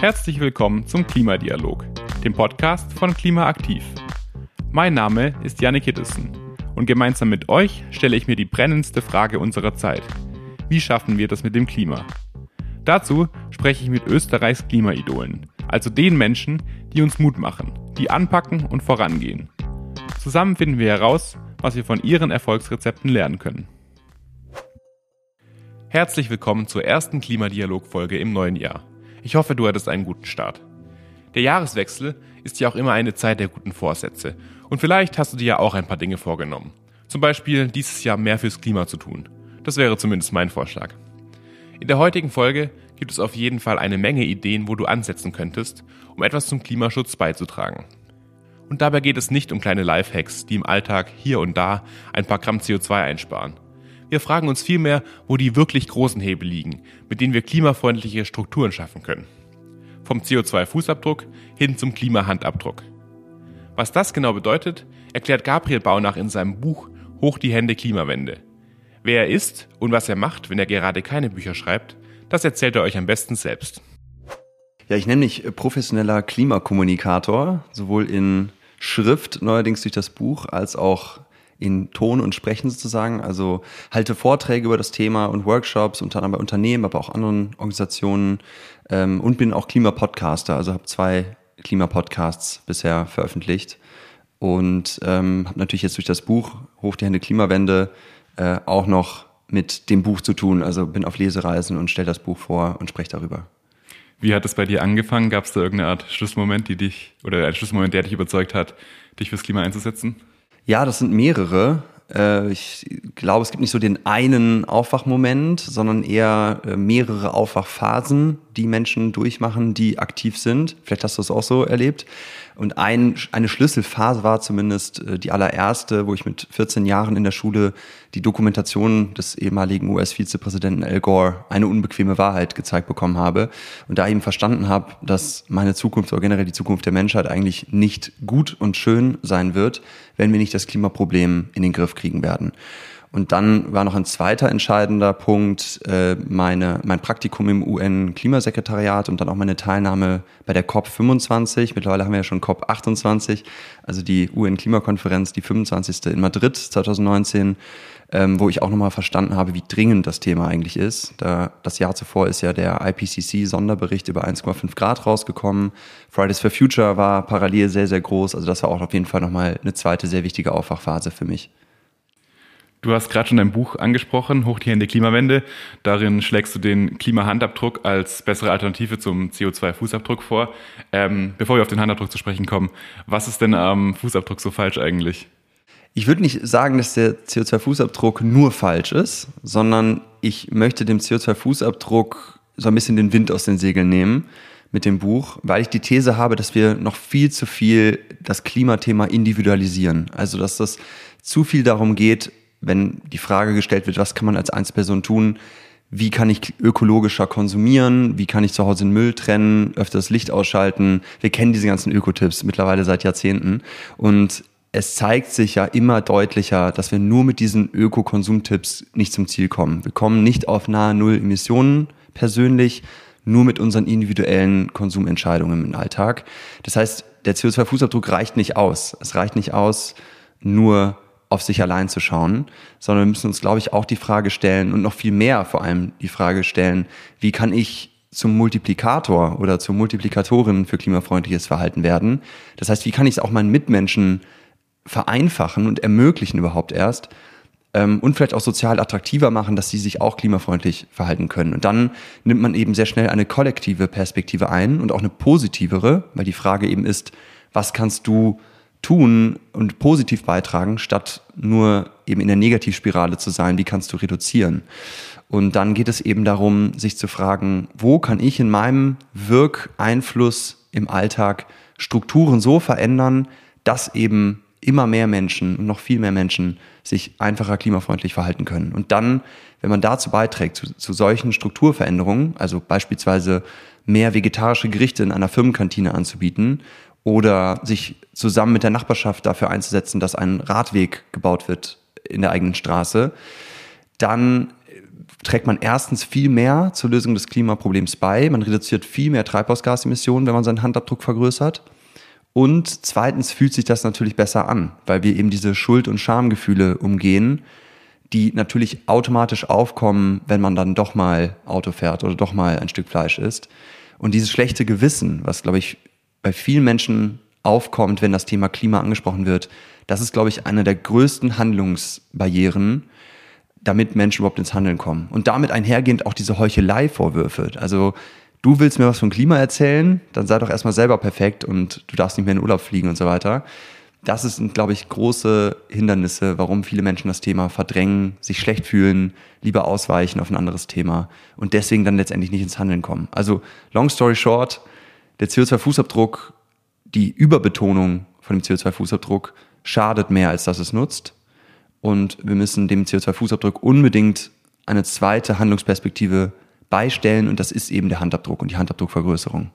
Herzlich willkommen zum Klimadialog, dem Podcast von Klimaaktiv. Mein Name ist Janne Kittelsen und gemeinsam mit euch stelle ich mir die brennendste Frage unserer Zeit. Wie schaffen wir das mit dem Klima? Dazu spreche ich mit Österreichs Klimaidolen, also den Menschen, die uns Mut machen, die anpacken und vorangehen. Zusammen finden wir heraus, was wir von ihren Erfolgsrezepten lernen können. Herzlich willkommen zur ersten Klimadialog-Folge im neuen Jahr. Ich hoffe, du hattest einen guten Start. Der Jahreswechsel ist ja auch immer eine Zeit der guten Vorsätze. Und vielleicht hast du dir ja auch ein paar Dinge vorgenommen. Zum Beispiel dieses Jahr mehr fürs Klima zu tun. Das wäre zumindest mein Vorschlag. In der heutigen Folge gibt es auf jeden Fall eine Menge Ideen, wo du ansetzen könntest, um etwas zum Klimaschutz beizutragen. Und dabei geht es nicht um kleine Lifehacks, die im Alltag hier und da ein paar Gramm CO2 einsparen. Wir fragen uns vielmehr, wo die wirklich großen Hebel liegen, mit denen wir klimafreundliche Strukturen schaffen können. Vom CO2-Fußabdruck hin zum Klimahandabdruck. Was das genau bedeutet, erklärt Gabriel Baunach in seinem Buch Hoch die Hände Klimawende. Wer er ist und was er macht, wenn er gerade keine Bücher schreibt, das erzählt er euch am besten selbst. Ja, ich nenne mich professioneller Klimakommunikator, sowohl in Schrift, neuerdings durch das Buch, als auch in Ton und Sprechen sozusagen. Also halte Vorträge über das Thema und Workshops, unter anderem bei Unternehmen, aber auch anderen Organisationen ähm, und bin auch Klimapodcaster. Also habe zwei Klimapodcasts bisher veröffentlicht und ähm, habe natürlich jetzt durch das Buch Hoch die Hände Klimawende äh, auch noch mit dem Buch zu tun. Also bin auf Lesereisen und stelle das Buch vor und spreche darüber. Wie hat es bei dir angefangen? Gab es da irgendeine Art Schlussmoment, die dich oder ein Schlussmoment, der dich überzeugt hat, dich fürs Klima einzusetzen? Ja, das sind mehrere. Äh, ich glaube, es gibt nicht so den einen Aufwachmoment, sondern eher äh, mehrere Aufwachphasen, die Menschen durchmachen, die aktiv sind. Vielleicht hast du es auch so erlebt. Und ein, eine Schlüsselphase war zumindest äh, die allererste, wo ich mit 14 Jahren in der Schule die Dokumentation des ehemaligen US-Vizepräsidenten Al Gore, eine unbequeme Wahrheit, gezeigt bekommen habe. Und da eben verstanden habe, dass meine Zukunft oder generell die Zukunft der Menschheit eigentlich nicht gut und schön sein wird, wenn wir nicht das Klimaproblem in den Griff kriegen werden. Und dann war noch ein zweiter entscheidender Punkt äh, meine, mein Praktikum im UN-Klimasekretariat und dann auch meine Teilnahme bei der COP25. Mittlerweile haben wir ja schon COP28, also die UN-Klimakonferenz, die 25. in Madrid 2019, ähm, wo ich auch nochmal verstanden habe, wie dringend das Thema eigentlich ist. Da, das Jahr zuvor ist ja der IPCC-Sonderbericht über 1,5 Grad rausgekommen. Fridays for Future war parallel sehr, sehr groß. Also das war auch auf jeden Fall nochmal eine zweite sehr wichtige Aufwachphase für mich. Du hast gerade schon dein Buch angesprochen, Hoch die Hände Klimawende. Darin schlägst du den Klimahandabdruck als bessere Alternative zum CO2-Fußabdruck vor. Ähm, bevor wir auf den Handabdruck zu sprechen kommen, was ist denn am Fußabdruck so falsch eigentlich? Ich würde nicht sagen, dass der CO2-Fußabdruck nur falsch ist, sondern ich möchte dem CO2-Fußabdruck so ein bisschen den Wind aus den Segeln nehmen mit dem Buch, weil ich die These habe, dass wir noch viel zu viel das Klimathema individualisieren. Also, dass das zu viel darum geht, wenn die Frage gestellt wird, was kann man als Einzelperson tun, wie kann ich ökologischer konsumieren, wie kann ich zu Hause den Müll trennen, öfter das Licht ausschalten. Wir kennen diese ganzen Ökotipps mittlerweile seit Jahrzehnten und es zeigt sich ja immer deutlicher, dass wir nur mit diesen Ökokonsumtipps nicht zum Ziel kommen. Wir kommen nicht auf nahe Null Emissionen persönlich, nur mit unseren individuellen Konsumentscheidungen im Alltag. Das heißt, der CO2-Fußabdruck reicht nicht aus. Es reicht nicht aus, nur auf sich allein zu schauen, sondern wir müssen uns, glaube ich, auch die Frage stellen und noch viel mehr vor allem die Frage stellen, wie kann ich zum Multiplikator oder zur Multiplikatorin für klimafreundliches Verhalten werden? Das heißt, wie kann ich es auch meinen Mitmenschen vereinfachen und ermöglichen überhaupt erst ähm, und vielleicht auch sozial attraktiver machen, dass sie sich auch klimafreundlich verhalten können. Und dann nimmt man eben sehr schnell eine kollektive Perspektive ein und auch eine positivere, weil die Frage eben ist, was kannst du tun und positiv beitragen, statt nur eben in der Negativspirale zu sein, wie kannst du reduzieren? Und dann geht es eben darum, sich zu fragen, wo kann ich in meinem Wirkeinfluss im Alltag Strukturen so verändern, dass eben immer mehr Menschen und noch viel mehr Menschen sich einfacher klimafreundlich verhalten können. Und dann, wenn man dazu beiträgt, zu, zu solchen Strukturveränderungen, also beispielsweise mehr vegetarische Gerichte in einer Firmenkantine anzubieten oder sich zusammen mit der Nachbarschaft dafür einzusetzen, dass ein Radweg gebaut wird in der eigenen Straße, dann trägt man erstens viel mehr zur Lösung des Klimaproblems bei. Man reduziert viel mehr Treibhausgasemissionen, wenn man seinen Handabdruck vergrößert. Und zweitens fühlt sich das natürlich besser an, weil wir eben diese Schuld- und Schamgefühle umgehen, die natürlich automatisch aufkommen, wenn man dann doch mal Auto fährt oder doch mal ein Stück Fleisch isst. Und dieses schlechte Gewissen, was, glaube ich, bei vielen Menschen aufkommt, wenn das Thema Klima angesprochen wird, das ist, glaube ich, eine der größten Handlungsbarrieren, damit Menschen überhaupt ins Handeln kommen. Und damit einhergehend auch diese Heuchelei-Vorwürfe. Also du willst mir was vom Klima erzählen, dann sei doch erstmal selber perfekt und du darfst nicht mehr in den Urlaub fliegen und so weiter. Das sind, glaube ich, große Hindernisse, warum viele Menschen das Thema verdrängen, sich schlecht fühlen, lieber ausweichen auf ein anderes Thema und deswegen dann letztendlich nicht ins Handeln kommen. Also, long story short, der CO2-Fußabdruck, die Überbetonung von dem CO2-Fußabdruck schadet mehr, als dass es nutzt. Und wir müssen dem CO2-Fußabdruck unbedingt eine zweite Handlungsperspektive beistellen und das ist eben der Handabdruck und die Handabdruckvergrößerung.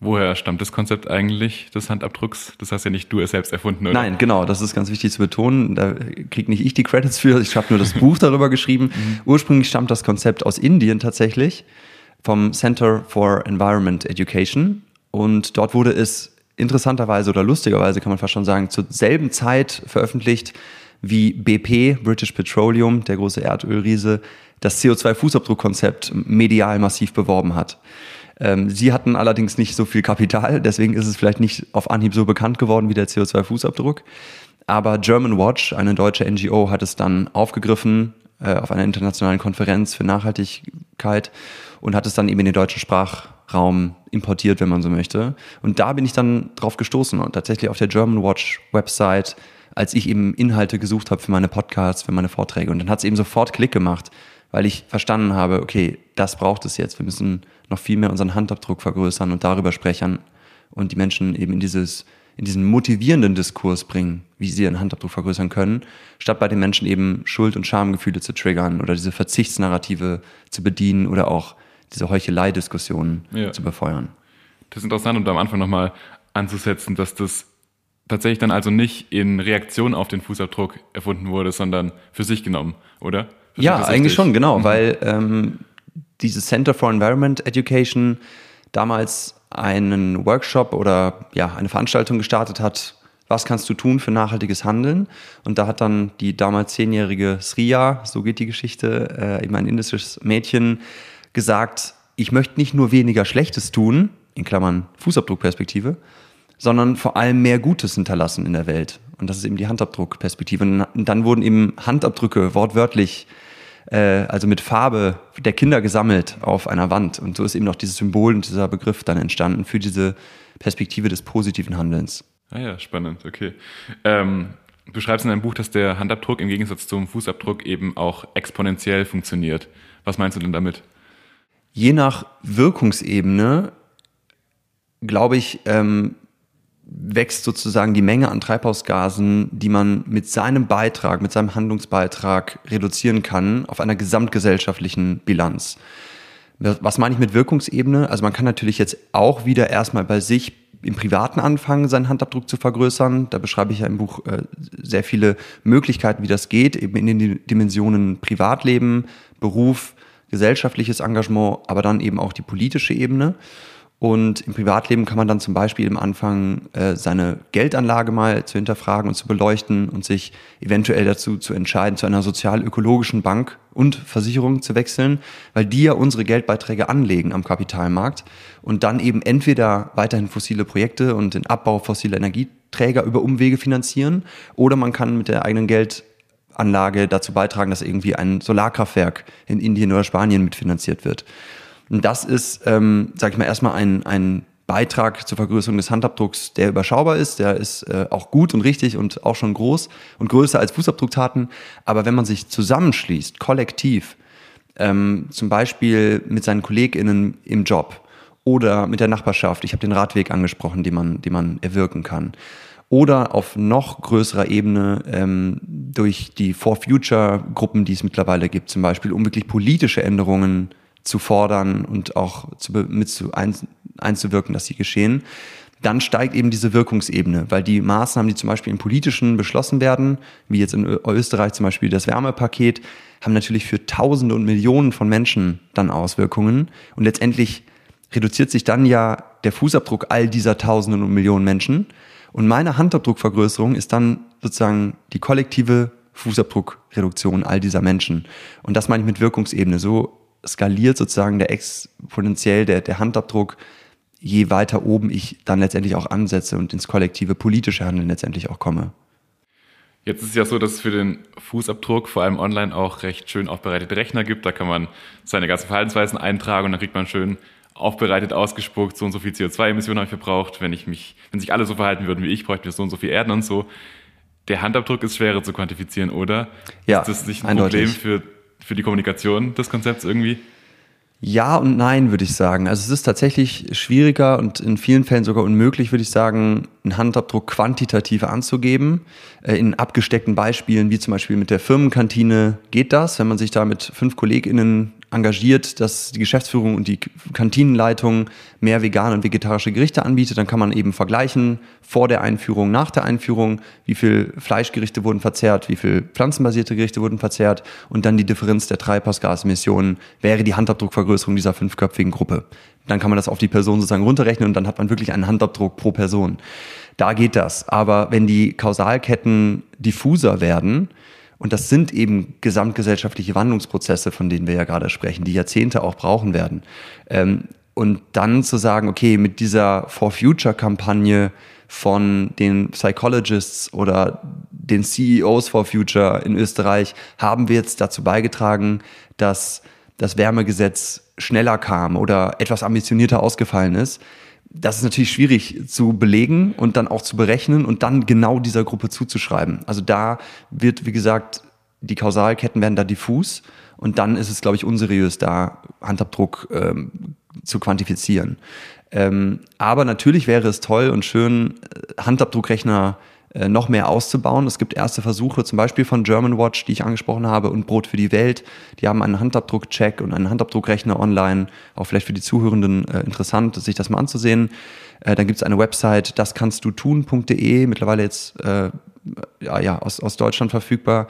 Woher stammt das Konzept eigentlich des Handabdrucks? Das hast ja nicht du es selbst erfunden, oder? Nein, genau, das ist ganz wichtig zu betonen. Da kriege nicht ich die Credits für, ich habe nur das Buch darüber geschrieben. Mhm. Ursprünglich stammt das Konzept aus Indien tatsächlich, vom Center for Environment Education. Und dort wurde es interessanterweise oder lustigerweise, kann man fast schon sagen, zur selben Zeit veröffentlicht, wie BP, British Petroleum, der große Erdölriese, das CO2-Fußabdruckkonzept medial massiv beworben hat. Ähm, sie hatten allerdings nicht so viel Kapital, deswegen ist es vielleicht nicht auf Anhieb so bekannt geworden wie der CO2-Fußabdruck. Aber German Watch, eine deutsche NGO, hat es dann aufgegriffen äh, auf einer internationalen Konferenz für Nachhaltigkeit und hat es dann eben in den deutschen Sprachraum importiert, wenn man so möchte. Und da bin ich dann drauf gestoßen und tatsächlich auf der German Watch Website als ich eben Inhalte gesucht habe für meine Podcasts, für meine Vorträge. Und dann hat es eben sofort Klick gemacht, weil ich verstanden habe, okay, das braucht es jetzt. Wir müssen noch viel mehr unseren Handabdruck vergrößern und darüber sprechen und die Menschen eben in dieses in diesen motivierenden Diskurs bringen, wie sie ihren Handabdruck vergrößern können, statt bei den Menschen eben Schuld- und Schamgefühle zu triggern oder diese Verzichtsnarrative zu bedienen oder auch diese Heuchelei-Diskussionen ja. zu befeuern. Das ist interessant, um da am Anfang nochmal anzusetzen, dass das tatsächlich dann also nicht in Reaktion auf den Fußabdruck erfunden wurde, sondern für sich genommen, oder? Versteht ja, eigentlich schon, genau, mhm. weil ähm, dieses Center for Environment Education damals einen Workshop oder ja, eine Veranstaltung gestartet hat, was kannst du tun für nachhaltiges Handeln? Und da hat dann die damals zehnjährige Sriya, so geht die Geschichte, äh, eben ein indisches Mädchen, gesagt, ich möchte nicht nur weniger Schlechtes tun, in Klammern Fußabdruckperspektive, sondern vor allem mehr Gutes hinterlassen in der Welt. Und das ist eben die Handabdruckperspektive. Und dann wurden eben Handabdrücke wortwörtlich, äh, also mit Farbe der Kinder gesammelt auf einer Wand. Und so ist eben auch dieses Symbol und dieser Begriff dann entstanden für diese Perspektive des positiven Handelns. Ah ja, spannend, okay. Ähm, du schreibst in deinem Buch, dass der Handabdruck im Gegensatz zum Fußabdruck eben auch exponentiell funktioniert. Was meinst du denn damit? Je nach Wirkungsebene, glaube ich, ähm, wächst sozusagen die Menge an Treibhausgasen, die man mit seinem Beitrag, mit seinem Handlungsbeitrag reduzieren kann auf einer gesamtgesellschaftlichen Bilanz. Was meine ich mit Wirkungsebene? Also man kann natürlich jetzt auch wieder erstmal bei sich im Privaten anfangen, seinen Handabdruck zu vergrößern. Da beschreibe ich ja im Buch äh, sehr viele Möglichkeiten, wie das geht, eben in den Dimensionen Privatleben, Beruf, gesellschaftliches Engagement, aber dann eben auch die politische Ebene. Und im Privatleben kann man dann zum Beispiel im Anfang äh, seine Geldanlage mal zu hinterfragen und zu beleuchten und sich eventuell dazu zu entscheiden, zu einer sozial-ökologischen Bank und Versicherung zu wechseln, weil die ja unsere Geldbeiträge anlegen am Kapitalmarkt und dann eben entweder weiterhin fossile Projekte und den Abbau fossiler Energieträger über Umwege finanzieren oder man kann mit der eigenen Geldanlage dazu beitragen, dass irgendwie ein Solarkraftwerk in Indien oder Spanien mitfinanziert wird. Und das ist, ähm, sag ich mal, erstmal ein, ein Beitrag zur Vergrößerung des Handabdrucks, der überschaubar ist, der ist äh, auch gut und richtig und auch schon groß und größer als Fußabdrucktaten. Aber wenn man sich zusammenschließt, kollektiv, ähm, zum Beispiel mit seinen KollegInnen im Job oder mit der Nachbarschaft, ich habe den Radweg angesprochen, den man, den man erwirken kann, oder auf noch größerer Ebene ähm, durch die For Future Gruppen, die es mittlerweile gibt, zum Beispiel, um wirklich politische Änderungen zu fordern und auch zu, mit zu ein, einzuwirken, dass sie geschehen, dann steigt eben diese Wirkungsebene, weil die Maßnahmen, die zum Beispiel im Politischen beschlossen werden, wie jetzt in Österreich zum Beispiel das Wärmepaket, haben natürlich für Tausende und Millionen von Menschen dann Auswirkungen. Und letztendlich reduziert sich dann ja der Fußabdruck all dieser Tausenden und Millionen Menschen. Und meine Handabdruckvergrößerung ist dann sozusagen die kollektive Fußabdruckreduktion all dieser Menschen. Und das meine ich mit Wirkungsebene. So skaliert sozusagen der exponentiell der, der Handabdruck, je weiter oben ich dann letztendlich auch ansetze und ins kollektive politische Handeln letztendlich auch komme. Jetzt ist es ja so, dass es für den Fußabdruck vor allem online auch recht schön aufbereitete Rechner gibt. Da kann man seine ganzen Verhaltensweisen eintragen und dann kriegt man schön aufbereitet, ausgespuckt, so und so viel CO2-Emissionen habe ich verbraucht. Wenn ich mich, wenn sich alle so verhalten würden wie ich, bräuchten wir so und so viel Erden und so. Der Handabdruck ist schwerer zu quantifizieren, oder? Ja, ist das nicht ein eindeutig. Problem für, für die Kommunikation des Konzepts irgendwie? Ja und nein, würde ich sagen. Also es ist tatsächlich schwieriger und in vielen Fällen sogar unmöglich, würde ich sagen, einen Handabdruck quantitativ anzugeben. Äh, in abgesteckten Beispielen, wie zum Beispiel mit der Firmenkantine, geht das. Wenn man sich da mit fünf KollegInnen engagiert, dass die Geschäftsführung und die Kantinenleitung mehr vegane und vegetarische Gerichte anbietet, dann kann man eben vergleichen vor der Einführung, nach der Einführung, wie viel Fleischgerichte wurden verzehrt, wie viel pflanzenbasierte Gerichte wurden verzehrt und dann die Differenz der Treibhausgasemissionen wäre die Handabdruckvergrößerung dieser fünfköpfigen Gruppe. Dann kann man das auf die Person sozusagen runterrechnen und dann hat man wirklich einen Handabdruck pro Person. Da geht das. Aber wenn die Kausalketten diffuser werden, und das sind eben gesamtgesellschaftliche Wandlungsprozesse, von denen wir ja gerade sprechen, die Jahrzehnte auch brauchen werden. Ähm, und dann zu sagen, okay, mit dieser For Future-Kampagne von den Psychologists oder den CEOs for Future in Österreich haben wir jetzt dazu beigetragen, dass das Wärmegesetz schneller kam oder etwas ambitionierter ausgefallen ist das ist natürlich schwierig zu belegen und dann auch zu berechnen und dann genau dieser Gruppe zuzuschreiben. Also da wird, wie gesagt, die Kausalketten werden da diffus und dann ist es, glaube ich, unseriös, da Handabdruck ähm, zu quantifizieren. Ähm, aber natürlich wäre es toll und schön, äh, Handabdruckrechner äh, noch mehr auszubauen. Es gibt erste Versuche, zum Beispiel von Germanwatch, die ich angesprochen habe, und Brot für die Welt. Die haben einen Handabdruck-Check und einen Handabdruckrechner online. Auch vielleicht für die Zuhörenden äh, interessant, sich das mal anzusehen. Äh, dann gibt es eine Website, das kannst du tun.de, mittlerweile jetzt äh, ja, ja, aus, aus Deutschland verfügbar.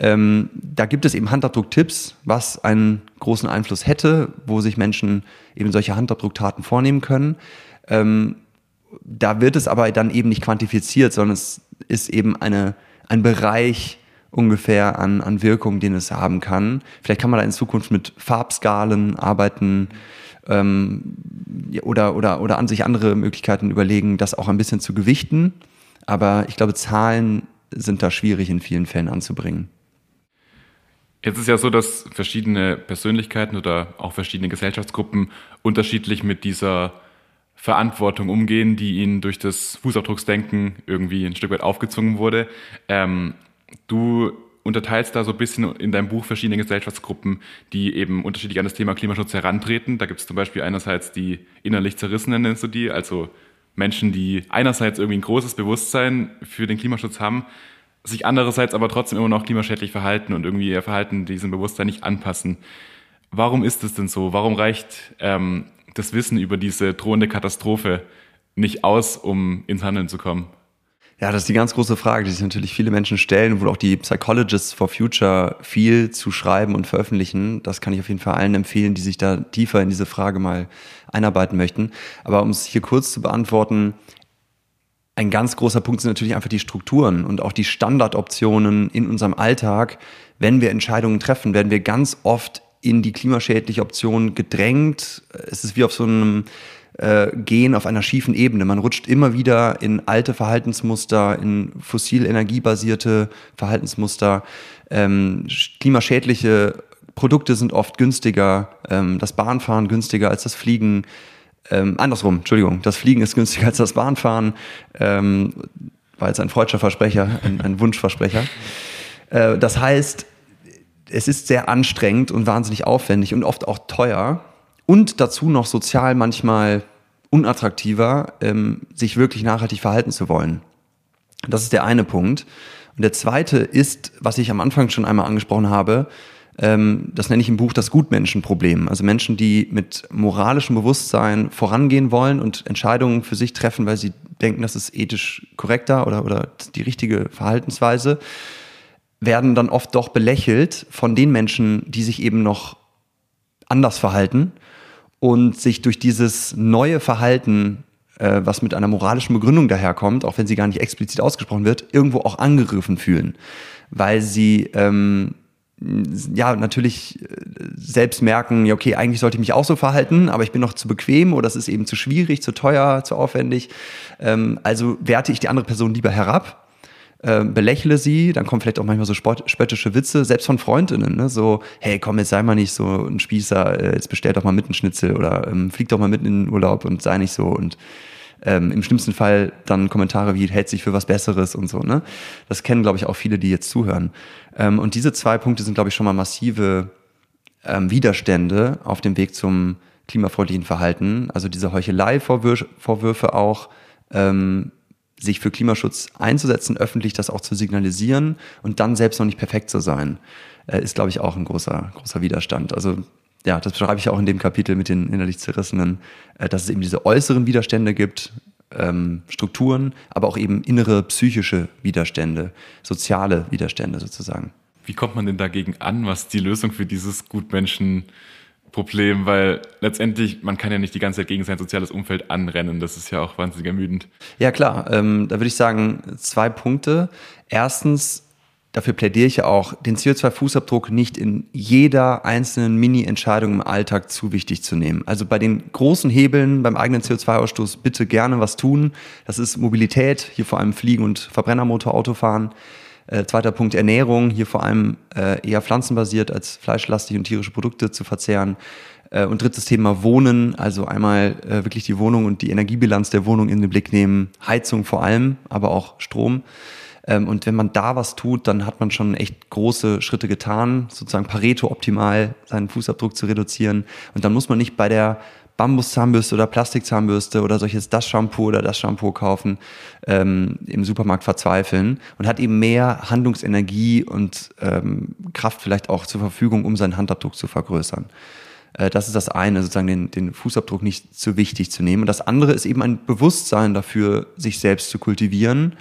Ähm, da gibt es eben Handabdruck-Tipps, was einen großen Einfluss hätte, wo sich Menschen eben solche Handabdrucktaten vornehmen können. Ähm, da wird es aber dann eben nicht quantifiziert, sondern es ist eben eine, ein Bereich ungefähr an, an Wirkung, den es haben kann. Vielleicht kann man da in Zukunft mit Farbskalen arbeiten ähm, oder, oder, oder an sich andere Möglichkeiten überlegen, das auch ein bisschen zu gewichten. Aber ich glaube, Zahlen sind da schwierig in vielen Fällen anzubringen. Jetzt ist ja so, dass verschiedene Persönlichkeiten oder auch verschiedene Gesellschaftsgruppen unterschiedlich mit dieser Verantwortung umgehen, die ihnen durch das Fußabdrucksdenken irgendwie ein Stück weit aufgezwungen wurde. Ähm, du unterteilst da so ein bisschen in deinem Buch verschiedene Gesellschaftsgruppen, die eben unterschiedlich an das Thema Klimaschutz herantreten. Da gibt es zum Beispiel einerseits die innerlich Zerrissenen, nennst du die, also Menschen, die einerseits irgendwie ein großes Bewusstsein für den Klimaschutz haben, sich andererseits aber trotzdem immer noch klimaschädlich verhalten und irgendwie ihr Verhalten diesem Bewusstsein nicht anpassen. Warum ist es denn so? Warum reicht ähm, das Wissen über diese drohende Katastrophe nicht aus, um ins Handeln zu kommen? Ja, das ist die ganz große Frage, die sich natürlich viele Menschen stellen, wo auch die Psychologists for Future viel zu schreiben und veröffentlichen. Das kann ich auf jeden Fall allen empfehlen, die sich da tiefer in diese Frage mal einarbeiten möchten. Aber um es hier kurz zu beantworten, ein ganz großer Punkt sind natürlich einfach die Strukturen und auch die Standardoptionen in unserem Alltag. Wenn wir Entscheidungen treffen, werden wir ganz oft in die klimaschädliche Option gedrängt. Es ist wie auf so einem äh, Gehen auf einer schiefen Ebene. Man rutscht immer wieder in alte Verhaltensmuster, in fossil energiebasierte Verhaltensmuster. Ähm, klimaschädliche Produkte sind oft günstiger, ähm, das Bahnfahren günstiger als das Fliegen. Ähm, andersrum, Entschuldigung, das Fliegen ist günstiger als das Bahnfahren. Ähm, war jetzt ein freudscher Versprecher, ein, ein Wunschversprecher. Äh, das heißt, es ist sehr anstrengend und wahnsinnig aufwendig und oft auch teuer und dazu noch sozial manchmal unattraktiver, ähm, sich wirklich nachhaltig verhalten zu wollen. Das ist der eine Punkt. Und der zweite ist, was ich am Anfang schon einmal angesprochen habe, ähm, das nenne ich im Buch das Gutmenschenproblem. Also Menschen, die mit moralischem Bewusstsein vorangehen wollen und Entscheidungen für sich treffen, weil sie denken, das ist ethisch korrekter oder, oder die richtige Verhaltensweise, werden dann oft doch belächelt von den Menschen, die sich eben noch anders verhalten und sich durch dieses neue Verhalten, äh, was mit einer moralischen Begründung daherkommt, auch wenn sie gar nicht explizit ausgesprochen wird, irgendwo auch angegriffen fühlen, weil sie ähm, ja natürlich äh, selbst merken, ja okay, eigentlich sollte ich mich auch so verhalten, aber ich bin noch zu bequem oder es ist eben zu schwierig, zu teuer, zu aufwendig. Ähm, also werte ich die andere Person lieber herab äh, belächle sie, dann kommen vielleicht auch manchmal so spott, spöttische Witze, selbst von Freundinnen, ne? so, hey, komm, jetzt sei mal nicht so ein Spießer, äh, jetzt bestell doch mal mit einen Schnitzel oder ähm, flieg doch mal mitten in den Urlaub und sei nicht so und ähm, im schlimmsten Fall dann Kommentare wie, hält sich für was Besseres und so, ne? Das kennen, glaube ich, auch viele, die jetzt zuhören. Ähm, und diese zwei Punkte sind, glaube ich, schon mal massive ähm, Widerstände auf dem Weg zum klimafreundlichen Verhalten. Also diese Heuchelei-Vorwürfe auch, ähm, sich für Klimaschutz einzusetzen, öffentlich das auch zu signalisieren und dann selbst noch nicht perfekt zu sein, äh, ist, glaube ich, auch ein großer, großer Widerstand. Also ja, das beschreibe ich auch in dem Kapitel mit den innerlich Zerrissenen, äh, dass es eben diese äußeren Widerstände gibt, ähm, Strukturen, aber auch eben innere psychische Widerstände, soziale Widerstände sozusagen. Wie kommt man denn dagegen an? Was ist die Lösung für dieses Gutmenschen? Problem, weil letztendlich, man kann ja nicht die ganze Zeit gegen sein soziales Umfeld anrennen. Das ist ja auch wahnsinnig ermüdend. Ja, klar. Ähm, da würde ich sagen, zwei Punkte. Erstens, dafür plädiere ich ja auch, den CO2-Fußabdruck nicht in jeder einzelnen Mini-Entscheidung im Alltag zu wichtig zu nehmen. Also bei den großen Hebeln beim eigenen CO2-Ausstoß bitte gerne was tun. Das ist Mobilität, hier vor allem Fliegen und Verbrennermotor-Autofahren. Äh, zweiter Punkt Ernährung, hier vor allem äh, eher pflanzenbasiert als fleischlastig und tierische Produkte zu verzehren. Äh, und drittes Thema Wohnen, also einmal äh, wirklich die Wohnung und die Energiebilanz der Wohnung in den Blick nehmen. Heizung vor allem, aber auch Strom. Ähm, und wenn man da was tut, dann hat man schon echt große Schritte getan, sozusagen Pareto optimal seinen Fußabdruck zu reduzieren. Und dann muss man nicht bei der Bambuszahnbürste oder Plastikzahnbürste oder solches das Shampoo oder das Shampoo kaufen, ähm, im Supermarkt verzweifeln und hat eben mehr Handlungsenergie und ähm, Kraft vielleicht auch zur Verfügung, um seinen Handabdruck zu vergrößern. Äh, das ist das eine, sozusagen den, den Fußabdruck nicht zu wichtig zu nehmen. Und das andere ist eben ein Bewusstsein dafür, sich selbst zu kultivieren,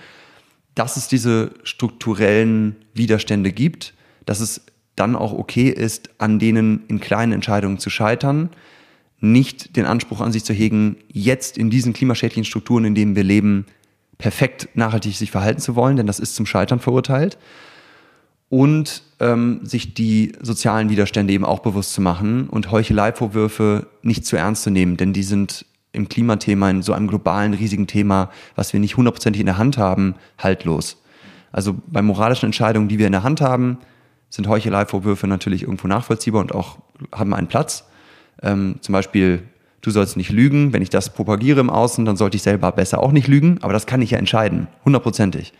dass es diese strukturellen Widerstände gibt, dass es dann auch okay ist, an denen in kleinen Entscheidungen zu scheitern, nicht den Anspruch an sich zu hegen, jetzt in diesen klimaschädlichen Strukturen, in denen wir leben, perfekt nachhaltig sich verhalten zu wollen, denn das ist zum Scheitern verurteilt. Und ähm, sich die sozialen Widerstände eben auch bewusst zu machen und Heucheleivorwürfe nicht zu ernst zu nehmen, denn die sind im Klimathema, in so einem globalen, riesigen Thema, was wir nicht hundertprozentig in der Hand haben, haltlos. Also bei moralischen Entscheidungen, die wir in der Hand haben, sind Heucheleivorwürfe natürlich irgendwo nachvollziehbar und auch haben einen Platz. Ähm, zum Beispiel, du sollst nicht lügen. Wenn ich das propagiere im Außen, dann sollte ich selber besser auch nicht lügen. Aber das kann ich ja entscheiden, hundertprozentig.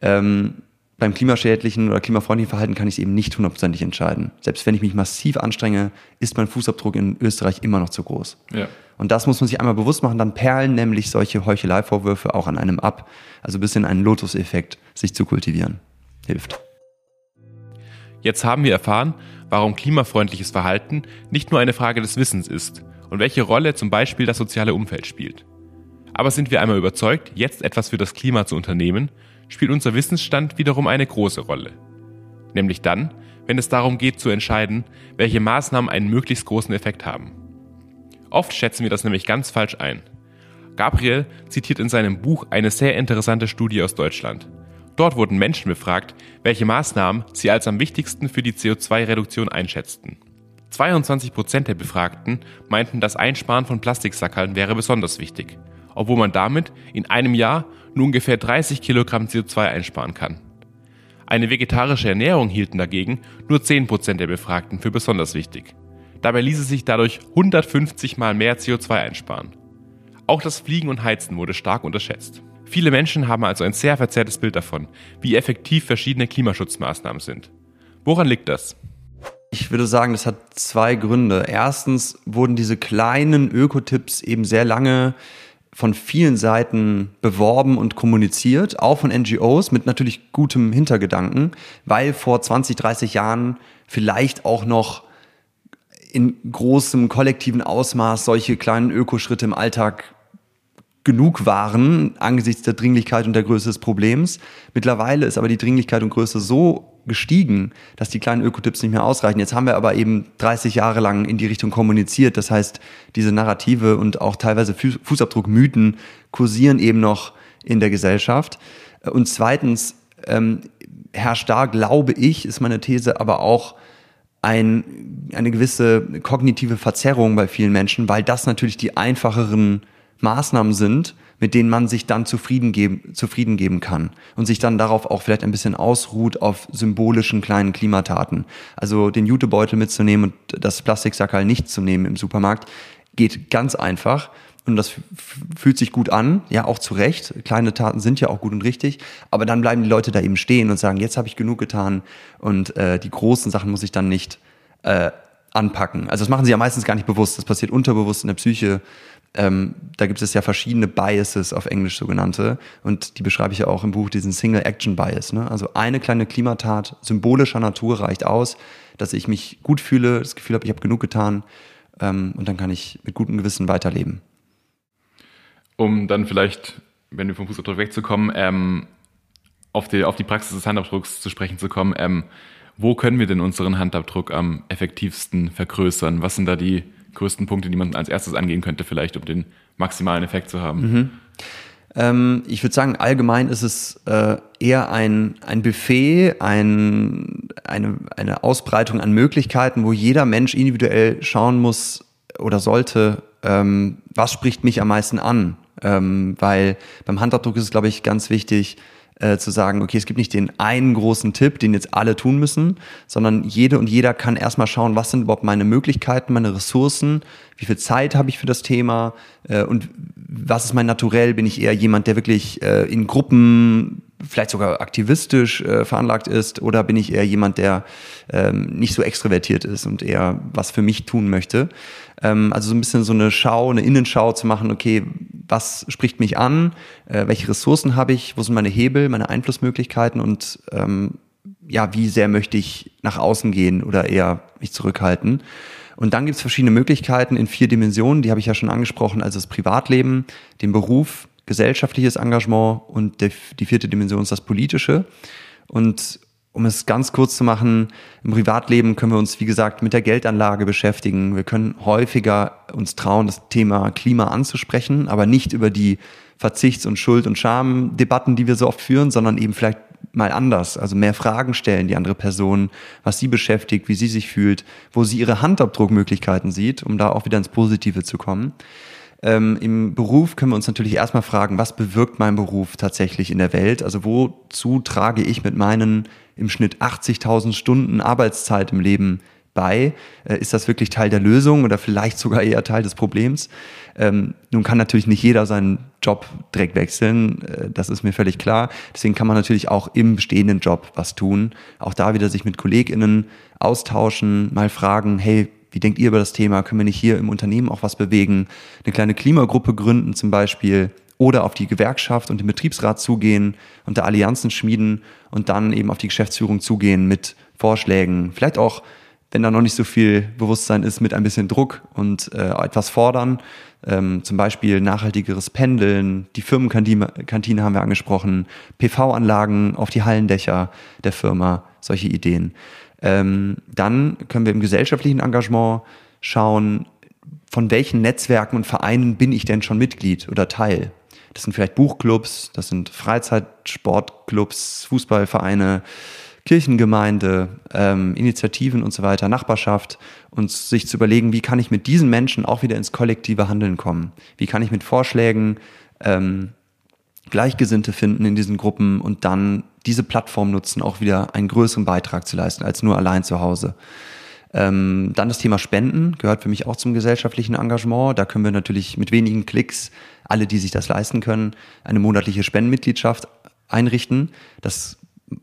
Ähm, beim klimaschädlichen oder klimafreundlichen Verhalten kann ich es eben nicht hundertprozentig entscheiden. Selbst wenn ich mich massiv anstrenge, ist mein Fußabdruck in Österreich immer noch zu groß. Ja. Und das muss man sich einmal bewusst machen, dann perlen nämlich solche Heucheleivorwürfe auch an einem ab. Also ein bisschen einen Lotus-Effekt sich zu kultivieren. Hilft. Jetzt haben wir erfahren, warum klimafreundliches Verhalten nicht nur eine Frage des Wissens ist und welche Rolle zum Beispiel das soziale Umfeld spielt. Aber sind wir einmal überzeugt, jetzt etwas für das Klima zu unternehmen, spielt unser Wissensstand wiederum eine große Rolle. Nämlich dann, wenn es darum geht zu entscheiden, welche Maßnahmen einen möglichst großen Effekt haben. Oft schätzen wir das nämlich ganz falsch ein. Gabriel zitiert in seinem Buch eine sehr interessante Studie aus Deutschland. Dort wurden Menschen befragt, welche Maßnahmen sie als am wichtigsten für die CO2-Reduktion einschätzten. 22 Prozent der Befragten meinten, das Einsparen von Plastiksackerln wäre besonders wichtig, obwohl man damit in einem Jahr nur ungefähr 30 Kilogramm CO2 einsparen kann. Eine vegetarische Ernährung hielten dagegen nur 10 Prozent der Befragten für besonders wichtig. Dabei ließe sich dadurch 150 mal mehr CO2 einsparen. Auch das Fliegen und Heizen wurde stark unterschätzt. Viele Menschen haben also ein sehr verzerrtes Bild davon, wie effektiv verschiedene Klimaschutzmaßnahmen sind. Woran liegt das? Ich würde sagen, das hat zwei Gründe. Erstens wurden diese kleinen Ökotipps eben sehr lange von vielen Seiten beworben und kommuniziert, auch von NGOs mit natürlich gutem Hintergedanken, weil vor 20, 30 Jahren vielleicht auch noch in großem kollektiven Ausmaß solche kleinen Ökoschritte im Alltag genug waren angesichts der Dringlichkeit und der Größe des Problems. Mittlerweile ist aber die Dringlichkeit und Größe so gestiegen, dass die kleinen Ökotipps nicht mehr ausreichen. Jetzt haben wir aber eben 30 Jahre lang in die Richtung kommuniziert. Das heißt, diese Narrative und auch teilweise Fußabdruckmythen kursieren eben noch in der Gesellschaft. Und zweitens ähm, herrscht da, glaube ich, ist meine These, aber auch ein, eine gewisse kognitive Verzerrung bei vielen Menschen, weil das natürlich die einfacheren Maßnahmen sind, mit denen man sich dann zufrieden geben, zufrieden geben kann und sich dann darauf auch vielleicht ein bisschen ausruht auf symbolischen kleinen Klimataten. Also den Jutebeutel mitzunehmen und das Plastiksackerl nicht zu nehmen im Supermarkt geht ganz einfach und das fühlt sich gut an, ja auch zu Recht. Kleine Taten sind ja auch gut und richtig, aber dann bleiben die Leute da eben stehen und sagen, jetzt habe ich genug getan und äh, die großen Sachen muss ich dann nicht äh, anpacken. Also das machen sie ja meistens gar nicht bewusst, das passiert unterbewusst in der Psyche ähm, da gibt es ja verschiedene Biases auf Englisch sogenannte und die beschreibe ich ja auch im Buch, diesen Single Action Bias. Ne? Also eine kleine Klimatat symbolischer Natur reicht aus, dass ich mich gut fühle, das Gefühl habe, ich habe genug getan ähm, und dann kann ich mit gutem Gewissen weiterleben. Um dann vielleicht, wenn wir vom Fußabdruck wegzukommen, ähm, auf, die, auf die Praxis des Handabdrucks zu sprechen zu kommen, ähm, wo können wir denn unseren Handabdruck am effektivsten vergrößern? Was sind da die größten Punkte, die man als erstes angehen könnte, vielleicht, um den maximalen Effekt zu haben? Mhm. Ähm, ich würde sagen, allgemein ist es äh, eher ein, ein Buffet, ein, eine, eine Ausbreitung an Möglichkeiten, wo jeder Mensch individuell schauen muss oder sollte, ähm, was spricht mich am meisten an. Ähm, weil beim Handabdruck ist es, glaube ich, ganz wichtig, äh, zu sagen, okay, es gibt nicht den einen großen Tipp, den jetzt alle tun müssen, sondern jede und jeder kann erstmal schauen, was sind überhaupt meine Möglichkeiten, meine Ressourcen, wie viel Zeit habe ich für das Thema äh, und was ist mein Naturell? Bin ich eher jemand, der wirklich äh, in Gruppen vielleicht sogar aktivistisch äh, veranlagt ist? Oder bin ich eher jemand, der ähm, nicht so extrovertiert ist und eher was für mich tun möchte. Ähm, also so ein bisschen so eine Schau, eine Innenschau zu machen, okay, was spricht mich an, äh, welche Ressourcen habe ich, wo sind meine Hebel, meine Einflussmöglichkeiten? Und ähm, ja, wie sehr möchte ich nach außen gehen oder eher mich zurückhalten. Und dann gibt es verschiedene Möglichkeiten in vier Dimensionen, die habe ich ja schon angesprochen, also das Privatleben, den Beruf, gesellschaftliches Engagement und der, die vierte Dimension ist das politische. Und um es ganz kurz zu machen, im Privatleben können wir uns, wie gesagt, mit der Geldanlage beschäftigen. Wir können häufiger uns trauen, das Thema Klima anzusprechen, aber nicht über die Verzichts- und Schuld- und Schamdebatten, die wir so oft führen, sondern eben vielleicht mal anders. Also mehr Fragen stellen, die andere Person, was sie beschäftigt, wie sie sich fühlt, wo sie ihre Handabdruckmöglichkeiten sieht, um da auch wieder ins Positive zu kommen. Ähm, Im Beruf können wir uns natürlich erstmal fragen, was bewirkt mein Beruf tatsächlich in der Welt? Also wozu trage ich mit meinen im Schnitt 80.000 Stunden Arbeitszeit im Leben bei? Äh, ist das wirklich Teil der Lösung oder vielleicht sogar eher Teil des Problems? Ähm, nun kann natürlich nicht jeder seinen Job direkt wechseln, äh, das ist mir völlig klar. Deswegen kann man natürlich auch im bestehenden Job was tun. Auch da wieder sich mit KollegInnen austauschen, mal fragen, hey, wie denkt ihr über das Thema? Können wir nicht hier im Unternehmen auch was bewegen? Eine kleine Klimagruppe gründen zum Beispiel oder auf die Gewerkschaft und den Betriebsrat zugehen und da Allianzen schmieden und dann eben auf die Geschäftsführung zugehen mit Vorschlägen. Vielleicht auch, wenn da noch nicht so viel Bewusstsein ist, mit ein bisschen Druck und äh, etwas fordern. Ähm, zum Beispiel nachhaltigeres Pendeln, die Firmenkantine Kantine haben wir angesprochen, PV-Anlagen auf die Hallendächer der Firma, solche Ideen. Ähm, dann können wir im gesellschaftlichen Engagement schauen, von welchen Netzwerken und Vereinen bin ich denn schon Mitglied oder Teil. Das sind vielleicht Buchclubs, das sind Freizeitsportclubs, Fußballvereine, Kirchengemeinde, ähm, Initiativen und so weiter, Nachbarschaft und sich zu überlegen, wie kann ich mit diesen Menschen auch wieder ins kollektive Handeln kommen? Wie kann ich mit Vorschlägen ähm, Gleichgesinnte finden in diesen Gruppen und dann diese Plattform nutzen, auch wieder einen größeren Beitrag zu leisten als nur allein zu Hause. Ähm, dann das Thema Spenden gehört für mich auch zum gesellschaftlichen Engagement. Da können wir natürlich mit wenigen Klicks, alle, die sich das leisten können, eine monatliche Spendenmitgliedschaft einrichten. Das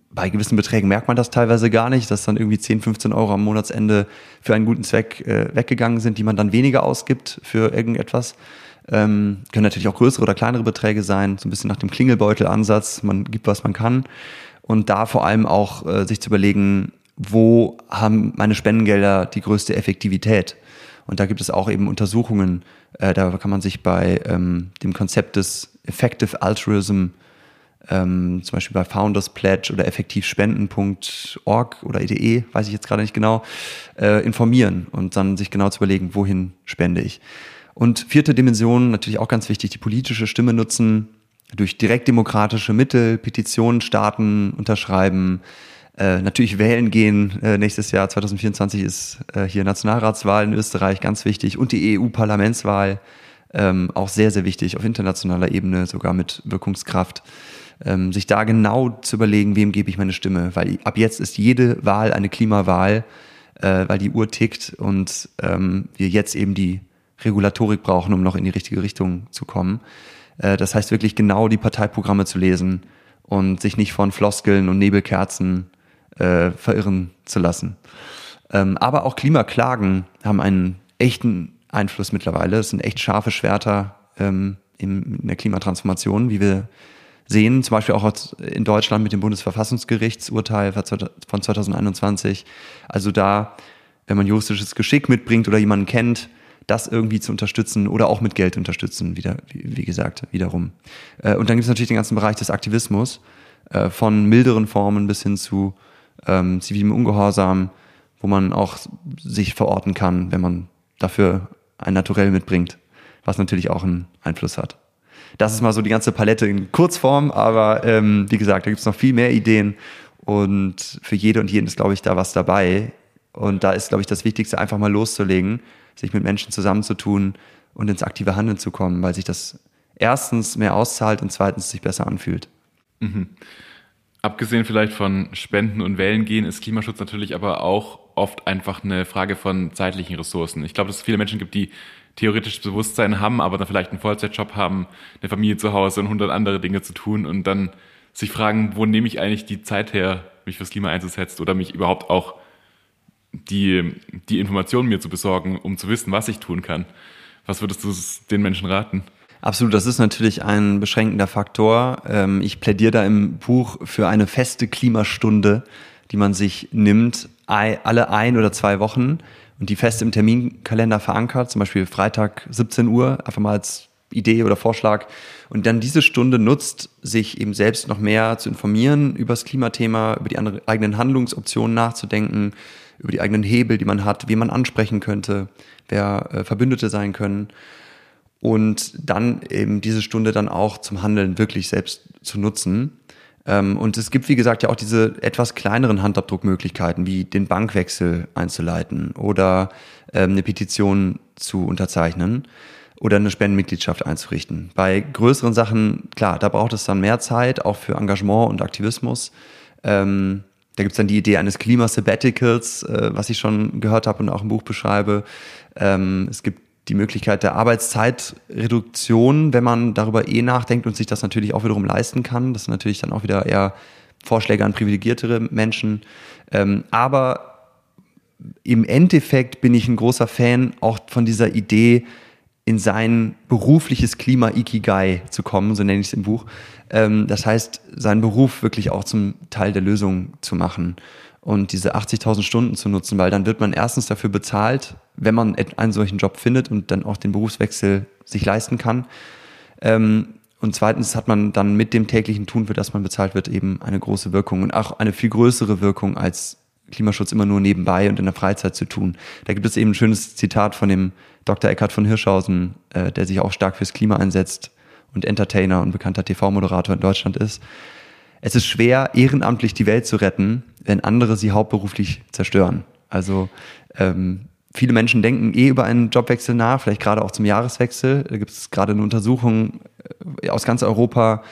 bei gewissen Beträgen merkt man das teilweise gar nicht, dass dann irgendwie 10, 15 Euro am Monatsende für einen guten Zweck äh, weggegangen sind, die man dann weniger ausgibt für irgendetwas. Ähm, können natürlich auch größere oder kleinere Beträge sein, so ein bisschen nach dem Klingelbeutelansatz. Man gibt, was man kann. Und da vor allem auch äh, sich zu überlegen, wo haben meine Spendengelder die größte Effektivität? Und da gibt es auch eben Untersuchungen. Äh, da kann man sich bei ähm, dem Konzept des Effective Altruism ähm, zum Beispiel bei Founders Pledge oder effektivspenden.org oder EDE, weiß ich jetzt gerade nicht genau, äh, informieren und dann sich genau zu überlegen, wohin spende ich. Und vierte Dimension, natürlich auch ganz wichtig, die politische Stimme nutzen, durch direktdemokratische Mittel, Petitionen starten, unterschreiben, äh, natürlich wählen gehen. Äh, nächstes Jahr 2024 ist äh, hier Nationalratswahl in Österreich ganz wichtig. Und die EU-Parlamentswahl ähm, auch sehr, sehr wichtig auf internationaler Ebene, sogar mit Wirkungskraft. Ähm, sich da genau zu überlegen, wem gebe ich meine Stimme, weil ab jetzt ist jede Wahl eine Klimawahl, äh, weil die Uhr tickt und ähm, wir jetzt eben die Regulatorik brauchen, um noch in die richtige Richtung zu kommen. Äh, das heißt wirklich genau die Parteiprogramme zu lesen und sich nicht von Floskeln und Nebelkerzen äh, verirren zu lassen. Ähm, aber auch Klimaklagen haben einen echten Einfluss mittlerweile. Es sind echt scharfe Schwerter ähm, in, in der Klimatransformation, wie wir sehen, zum Beispiel auch in Deutschland mit dem Bundesverfassungsgerichtsurteil von 2021. Also da, wenn man juristisches Geschick mitbringt oder jemanden kennt, das irgendwie zu unterstützen oder auch mit Geld unterstützen, wieder, wie, gesagt, wiederum. Äh, und dann gibt es natürlich den ganzen Bereich des Aktivismus, äh, von milderen Formen bis hin zu ähm, zivilem Ungehorsam, wo man auch sich verorten kann, wenn man dafür ein Naturell mitbringt, was natürlich auch einen Einfluss hat. Das ist mal so die ganze Palette in Kurzform, aber ähm, wie gesagt, da gibt es noch viel mehr Ideen und für jede und jeden ist, glaube ich, da was dabei. Und da ist, glaube ich, das Wichtigste, einfach mal loszulegen, sich mit Menschen zusammenzutun und ins aktive Handeln zu kommen, weil sich das erstens mehr auszahlt und zweitens sich besser anfühlt. Mhm. Abgesehen vielleicht von Spenden und Wählen gehen, ist Klimaschutz natürlich aber auch oft einfach eine Frage von zeitlichen Ressourcen. Ich glaube, dass es viele Menschen gibt, die theoretisches Bewusstsein haben, aber dann vielleicht einen Vollzeitjob haben, eine Familie zu Hause und hundert andere Dinge zu tun und dann sich fragen, wo nehme ich eigentlich die Zeit her, mich fürs Klima einzusetzen oder mich überhaupt auch die, die Informationen mir zu besorgen, um zu wissen, was ich tun kann. Was würdest du den Menschen raten? Absolut, das ist natürlich ein beschränkender Faktor. Ähm, ich plädiere da im Buch für eine feste Klimastunde, die man sich nimmt, alle ein oder zwei Wochen und die fest im Terminkalender verankert, zum Beispiel Freitag 17 Uhr, einfach mal als Idee oder Vorschlag und dann diese Stunde nutzt, sich eben selbst noch mehr zu informieren über das Klimathema, über die eigenen Handlungsoptionen nachzudenken, über die eigenen Hebel, die man hat, wie man ansprechen könnte, wer äh, Verbündete sein können und dann eben diese Stunde dann auch zum Handeln wirklich selbst zu nutzen. Ähm, und es gibt, wie gesagt, ja auch diese etwas kleineren Handabdruckmöglichkeiten, wie den Bankwechsel einzuleiten oder ähm, eine Petition zu unterzeichnen oder eine Spendenmitgliedschaft einzurichten. Bei größeren Sachen, klar, da braucht es dann mehr Zeit, auch für Engagement und Aktivismus. Ähm, da gibt es dann die Idee eines Klimasabbaticals, äh, was ich schon gehört habe und auch im Buch beschreibe. Ähm, es gibt die Möglichkeit der Arbeitszeitreduktion, wenn man darüber eh nachdenkt und sich das natürlich auch wiederum leisten kann. Das sind natürlich dann auch wieder eher Vorschläge an privilegiertere Menschen. Ähm, aber im Endeffekt bin ich ein großer Fan auch von dieser Idee, in sein berufliches Klima Ikigai zu kommen, so nenne ich es im Buch. Ähm, das heißt, seinen Beruf wirklich auch zum Teil der Lösung zu machen und diese 80.000 Stunden zu nutzen, weil dann wird man erstens dafür bezahlt, wenn man einen solchen Job findet und dann auch den Berufswechsel sich leisten kann. Ähm, und zweitens hat man dann mit dem täglichen Tun, für das man bezahlt wird, eben eine große Wirkung und auch eine viel größere Wirkung als Klimaschutz immer nur nebenbei und in der Freizeit zu tun. Da gibt es eben ein schönes Zitat von dem Dr. Eckhard von Hirschhausen, äh, der sich auch stark fürs Klima einsetzt und Entertainer und bekannter TV-Moderator in Deutschland ist. Es ist schwer, ehrenamtlich die Welt zu retten, wenn andere sie hauptberuflich zerstören. Also ähm, viele Menschen denken eh über einen Jobwechsel nach, vielleicht gerade auch zum Jahreswechsel. Da gibt es gerade eine Untersuchung äh, aus ganz Europa.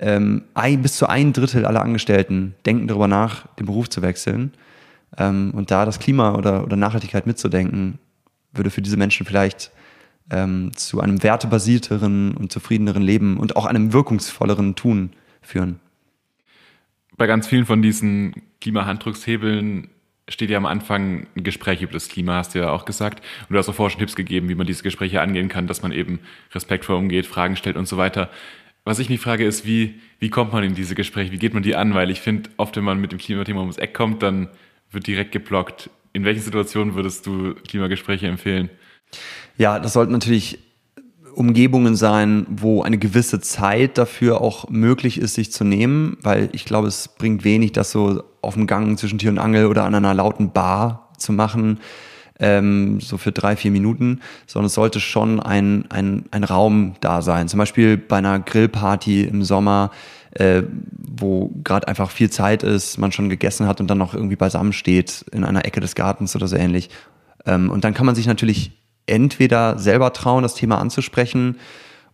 Ähm, bis zu ein Drittel aller Angestellten denken darüber nach, den Beruf zu wechseln. Ähm, und da das Klima oder, oder Nachhaltigkeit mitzudenken, würde für diese Menschen vielleicht ähm, zu einem wertebasierteren und zufriedeneren Leben und auch einem wirkungsvolleren Tun führen. bei ganz vielen von diesen Klimahanddruckshebeln steht ja am Anfang ein Gespräch über das Klima, hast du ja auch gesagt. Und du hast auch vorher schon Tipps gegeben, wie man diese Gespräche angehen kann, dass man eben respektvoll umgeht, Fragen stellt und so weiter. Was ich mich frage, ist, wie, wie kommt man in diese Gespräche? Wie geht man die an? Weil ich finde, oft, wenn man mit dem Klimathema ums Eck kommt, dann wird direkt geblockt. In welchen Situationen würdest du Klimagespräche empfehlen? Ja, das sollten natürlich Umgebungen sein, wo eine gewisse Zeit dafür auch möglich ist, sich zu nehmen, weil ich glaube, es bringt wenig, das so auf dem Gang zwischen Tür und Angel oder an einer lauten Bar zu machen, ähm, so für drei, vier Minuten, sondern es sollte schon ein, ein, ein Raum da sein. Zum Beispiel bei einer Grillparty im Sommer, äh, wo gerade einfach viel Zeit ist, man schon gegessen hat und dann noch irgendwie beisammen steht in einer Ecke des Gartens oder so ähnlich. Ähm, und dann kann man sich natürlich entweder selber trauen, das Thema anzusprechen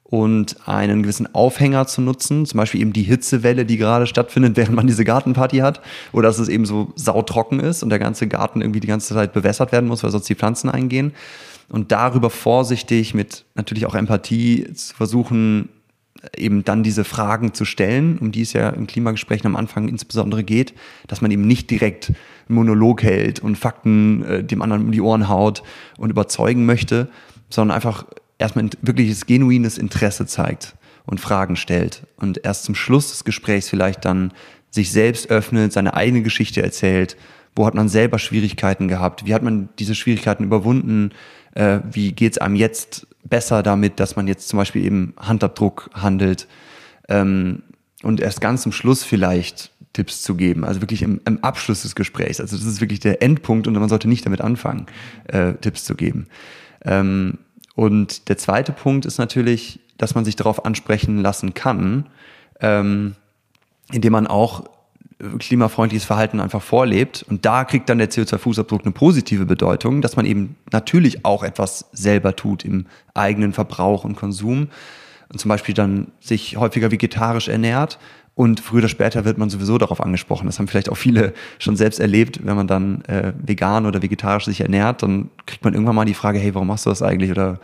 und einen gewissen Aufhänger zu nutzen, zum Beispiel eben die Hitzewelle, die gerade stattfindet, während man diese Gartenparty hat, oder dass es eben so sautrocken ist und der ganze Garten irgendwie die ganze Zeit bewässert werden muss, weil sonst die Pflanzen eingehen. Und darüber vorsichtig mit natürlich auch Empathie zu versuchen, eben dann diese Fragen zu stellen, um die es ja im Klimagespräch am Anfang insbesondere geht, dass man eben nicht direkt einen Monolog hält und Fakten äh, dem anderen um die Ohren haut und überzeugen möchte, sondern einfach erstmal wirkliches genuines Interesse zeigt und Fragen stellt und erst zum Schluss des Gesprächs vielleicht dann sich selbst öffnet, seine eigene Geschichte erzählt, wo hat man selber Schwierigkeiten gehabt, wie hat man diese Schwierigkeiten überwunden, äh, wie geht es einem jetzt besser damit, dass man jetzt zum Beispiel eben Handabdruck handelt ähm, und erst ganz zum Schluss vielleicht Tipps zu geben, also wirklich im, im, Abschluss des Gesprächs. Also das ist wirklich der Endpunkt und man sollte nicht damit anfangen, äh, Tipps zu geben. Ähm, und der zweite Punkt ist natürlich, dass man sich darauf ansprechen lassen kann, ähm, indem man auch klimafreundliches Verhalten einfach vorlebt. Und da kriegt dann der CO2-Fußabdruck eine positive Bedeutung, dass man eben natürlich auch etwas selber tut im eigenen Verbrauch und Konsum. Und zum Beispiel dann sich häufiger vegetarisch ernährt. Und früher oder später wird man sowieso darauf angesprochen. Das haben vielleicht auch viele schon selbst erlebt. Wenn man dann äh, vegan oder vegetarisch sich ernährt, dann kriegt man irgendwann mal die Frage, hey, warum machst du das eigentlich? Oder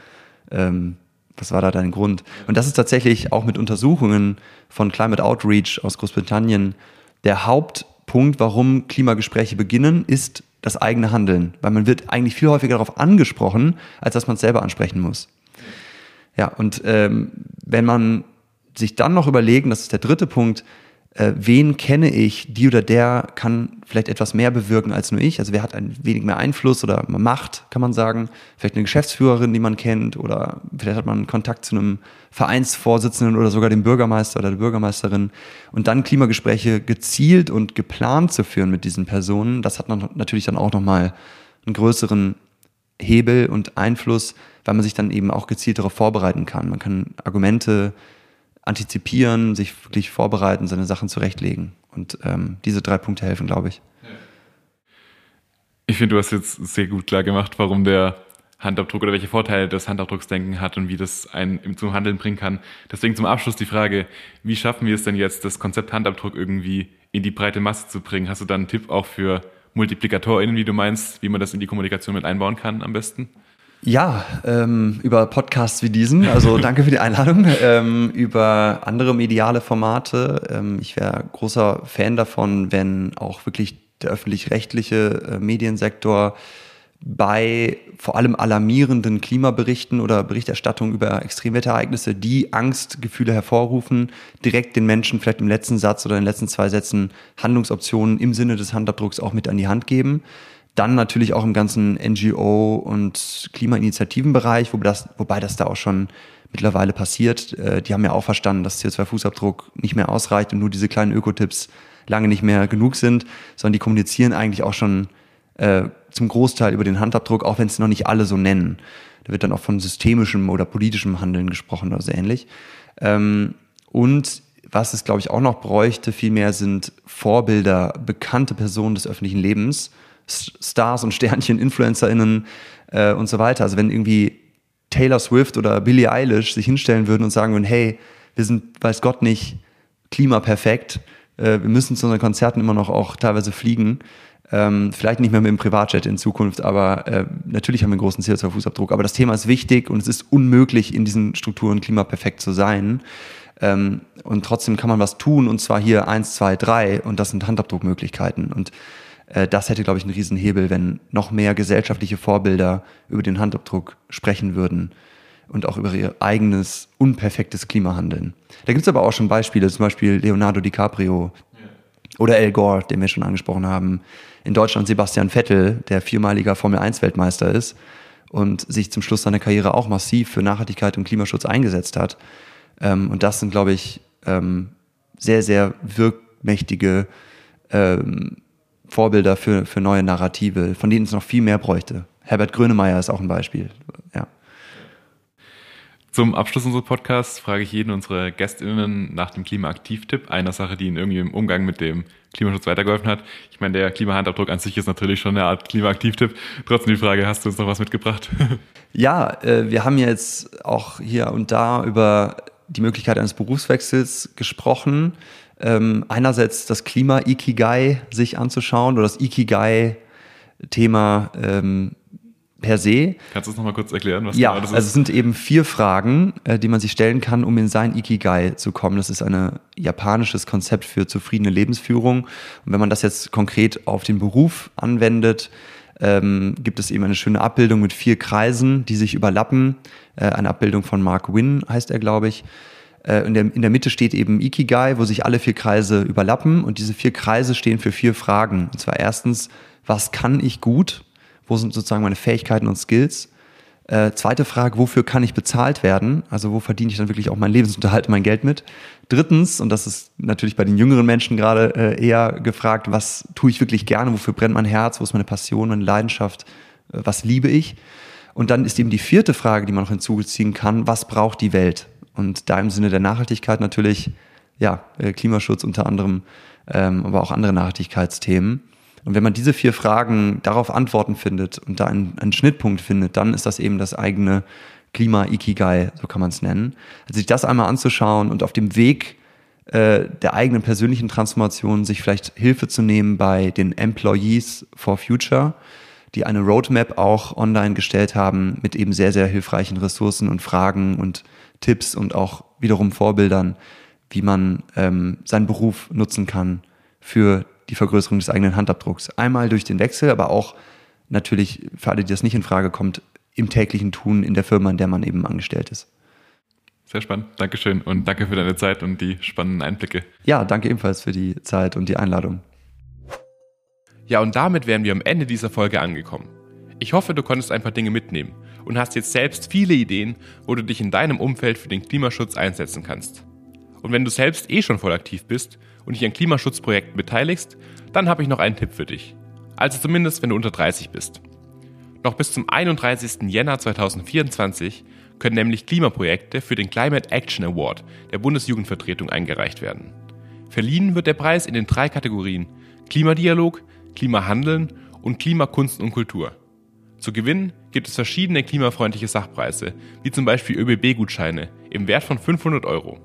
ähm, was war da dein Grund? Und das ist tatsächlich auch mit Untersuchungen von Climate Outreach aus Großbritannien der Hauptpunkt, warum Klimagespräche beginnen, ist das eigene Handeln. Weil man wird eigentlich viel häufiger darauf angesprochen, als dass man es selber ansprechen muss. Ja, und ähm, wenn man sich dann noch überlegen, das ist der dritte Punkt, äh, wen kenne ich, die oder der kann vielleicht etwas mehr bewirken als nur ich. Also wer hat ein wenig mehr Einfluss oder Macht, kann man sagen. Vielleicht eine Geschäftsführerin, die man kennt oder vielleicht hat man Kontakt zu einem Vereinsvorsitzenden oder sogar dem Bürgermeister oder der Bürgermeisterin. Und dann Klimagespräche gezielt und geplant zu führen mit diesen Personen, das hat natürlich dann auch nochmal einen größeren Hebel und Einfluss, weil man sich dann eben auch gezielt darauf vorbereiten kann. Man kann Argumente antizipieren, sich wirklich vorbereiten, seine Sachen zurechtlegen. Und ähm, diese drei Punkte helfen, glaube ich. Ich finde, du hast jetzt sehr gut klar gemacht, warum der Handabdruck oder welche Vorteile das Handabdrucksdenken hat und wie das einen zum Handeln bringen kann. Deswegen zum Abschluss die Frage, wie schaffen wir es denn jetzt, das Konzept Handabdruck irgendwie in die breite Masse zu bringen? Hast du da einen Tipp auch für MultiplikatorInnen, wie du meinst, wie man das in die Kommunikation mit einbauen kann am besten? Ja, ähm, über Podcasts wie diesen, also danke für die Einladung, ähm, über andere mediale Formate. Ähm, ich wäre großer Fan davon, wenn auch wirklich der öffentlich-rechtliche äh, Mediensektor bei vor allem alarmierenden Klimaberichten oder Berichterstattung über Extremwetterereignisse, die Angstgefühle hervorrufen, direkt den Menschen vielleicht im letzten Satz oder in den letzten zwei Sätzen Handlungsoptionen im Sinne des Handabdrucks auch mit an die Hand geben. Dann natürlich auch im ganzen NGO- und Klimainitiativenbereich, wobei das, wobei das da auch schon mittlerweile passiert. Äh, die haben ja auch verstanden, dass CO2-Fußabdruck nicht mehr ausreicht und nur diese kleinen Ökotipps lange nicht mehr genug sind, sondern die kommunizieren eigentlich auch schon äh, zum Großteil über den Handabdruck, auch wenn es noch nicht alle so nennen. Da wird dann auch von systemischem oder politischem Handeln gesprochen oder so ähnlich. Ähm, und was es, glaube ich, auch noch bräuchte, vielmehr sind Vorbilder, bekannte Personen des öffentlichen Lebens, Stars und Sternchen, InfluencerInnen äh, und so weiter. Also wenn irgendwie Taylor Swift oder Billie Eilish sich hinstellen würden und sagen würden, hey, wir sind, weiß Gott nicht, klimaperfekt, äh, wir müssen zu unseren Konzerten immer noch auch teilweise fliegen. Ähm, vielleicht nicht mehr mit dem Privatjet in Zukunft, aber äh, natürlich haben wir einen großen CO2-Fußabdruck. Aber das Thema ist wichtig und es ist unmöglich, in diesen Strukturen klimaperfekt zu sein. Ähm, und trotzdem kann man was tun und zwar hier eins, zwei, drei und das sind Handabdruckmöglichkeiten. Und das hätte, glaube ich, einen Riesenhebel, wenn noch mehr gesellschaftliche Vorbilder über den Handabdruck sprechen würden und auch über ihr eigenes unperfektes Klimahandeln. Da gibt es aber auch schon Beispiele, zum Beispiel Leonardo DiCaprio oder Al Gore, den wir schon angesprochen haben. In Deutschland Sebastian Vettel, der viermaliger Formel-1-Weltmeister ist und sich zum Schluss seiner Karriere auch massiv für Nachhaltigkeit und Klimaschutz eingesetzt hat. Ähm, und das sind, glaube ich, ähm, sehr, sehr wirkmächtige ähm, Vorbilder für, für neue Narrative, von denen es noch viel mehr bräuchte. Herbert Grönemeyer ist auch ein Beispiel. Ja. Zum Abschluss unseres Podcasts frage ich jeden unserer GästInnen nach dem Klimaaktivtipp, einer Sache, die ihnen irgendwie im Umgang mit dem Klimaschutz weitergeholfen hat. Ich meine, der Klimahandabdruck an sich ist natürlich schon eine Art Klimaaktivtipp. Trotzdem die Frage, hast du uns noch was mitgebracht? Ja, äh, wir haben jetzt auch hier und da über die Möglichkeit eines Berufswechsels gesprochen. Ähm, einerseits das Klima Ikigai sich anzuschauen oder das Ikigai-Thema ähm, per se. Kannst du es nochmal kurz erklären, was ja, genau das ist? Also es sind eben vier Fragen, äh, die man sich stellen kann, um in sein Ikigai zu kommen. Das ist ein japanisches Konzept für zufriedene Lebensführung. Und wenn man das jetzt konkret auf den Beruf anwendet, ähm, gibt es eben eine schöne Abbildung mit vier Kreisen, die sich überlappen. Äh, eine Abbildung von Mark Wynn heißt er, glaube ich. Äh, in, der, in der Mitte steht eben Ikigai, wo sich alle vier Kreise überlappen. Und diese vier Kreise stehen für vier Fragen. Und zwar erstens, was kann ich gut? Wo sind sozusagen meine Fähigkeiten und Skills? Äh, zweite Frage, wofür kann ich bezahlt werden? Also wo verdiene ich dann wirklich auch meinen Lebensunterhalt, mein Geld mit? Drittens, und das ist natürlich bei den jüngeren Menschen gerade äh, eher gefragt, was tue ich wirklich gerne? Wofür brennt mein Herz? Wo ist meine Passion, meine Leidenschaft? Äh, was liebe ich? Und dann ist eben die vierte Frage, die man noch hinzuziehen kann, was braucht die Welt? Und da im Sinne der Nachhaltigkeit natürlich, ja, äh, Klimaschutz unter anderem, ähm, aber auch andere Nachhaltigkeitsthemen. Und wenn man diese vier Fragen darauf Antworten findet und da einen, einen Schnittpunkt findet, dann ist das eben das eigene Klima-Ikigai, so kann man es nennen. Also sich das einmal anzuschauen und auf dem Weg äh, der eigenen persönlichen Transformation sich vielleicht Hilfe zu nehmen bei den Employees for Future, die eine Roadmap auch online gestellt haben mit eben sehr, sehr hilfreichen Ressourcen und Fragen und Tipps und auch wiederum Vorbildern, wie man ähm, seinen Beruf nutzen kann für die Vergrößerung des eigenen Handabdrucks. Einmal durch den Wechsel, aber auch natürlich für alle, die das nicht in Frage kommt, im täglichen Tun in der Firma, in der man eben angestellt ist. Sehr spannend. Dankeschön und danke für deine Zeit und die spannenden Einblicke. Ja, danke ebenfalls für die Zeit und die Einladung. Ja, und damit wären wir am Ende dieser Folge angekommen. Ich hoffe, du konntest ein paar Dinge mitnehmen und hast jetzt selbst viele Ideen, wo du dich in deinem Umfeld für den Klimaschutz einsetzen kannst. Und wenn du selbst eh schon voll aktiv bist und dich an Klimaschutzprojekten beteiligst, dann habe ich noch einen Tipp für dich. Also zumindest, wenn du unter 30 bist. Noch bis zum 31. Jänner 2024 können nämlich Klimaprojekte für den Climate Action Award der Bundesjugendvertretung eingereicht werden. Verliehen wird der Preis in den drei Kategorien Klimadialog, Klimahandeln und Klimakunst und Kultur. Zu gewinnen gibt es verschiedene klimafreundliche Sachpreise, wie zum Beispiel ÖBB-Gutscheine im Wert von 500 Euro.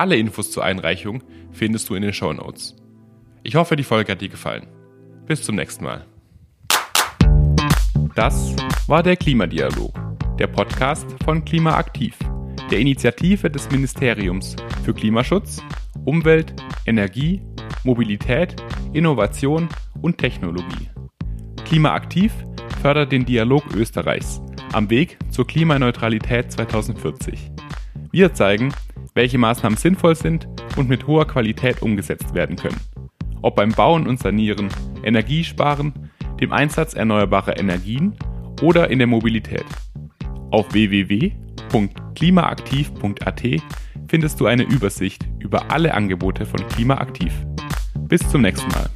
Alle Infos zur Einreichung findest du in den Show Notes. Ich hoffe, die Folge hat dir gefallen. Bis zum nächsten Mal. Das war der Klimadialog, der Podcast von Klimaaktiv, der Initiative des Ministeriums für Klimaschutz, Umwelt, Energie, Mobilität, Innovation und Technologie. Klimaaktiv fördert den Dialog Österreichs am Weg zur Klimaneutralität 2040. Wir zeigen, welche Maßnahmen sinnvoll sind und mit hoher Qualität umgesetzt werden können. Ob beim Bauen und Sanieren, Energiesparen, dem Einsatz erneuerbarer Energien oder in der Mobilität. Auf www.klimaaktiv.at findest du eine Übersicht über alle Angebote von Klimaaktiv. Bis zum nächsten Mal.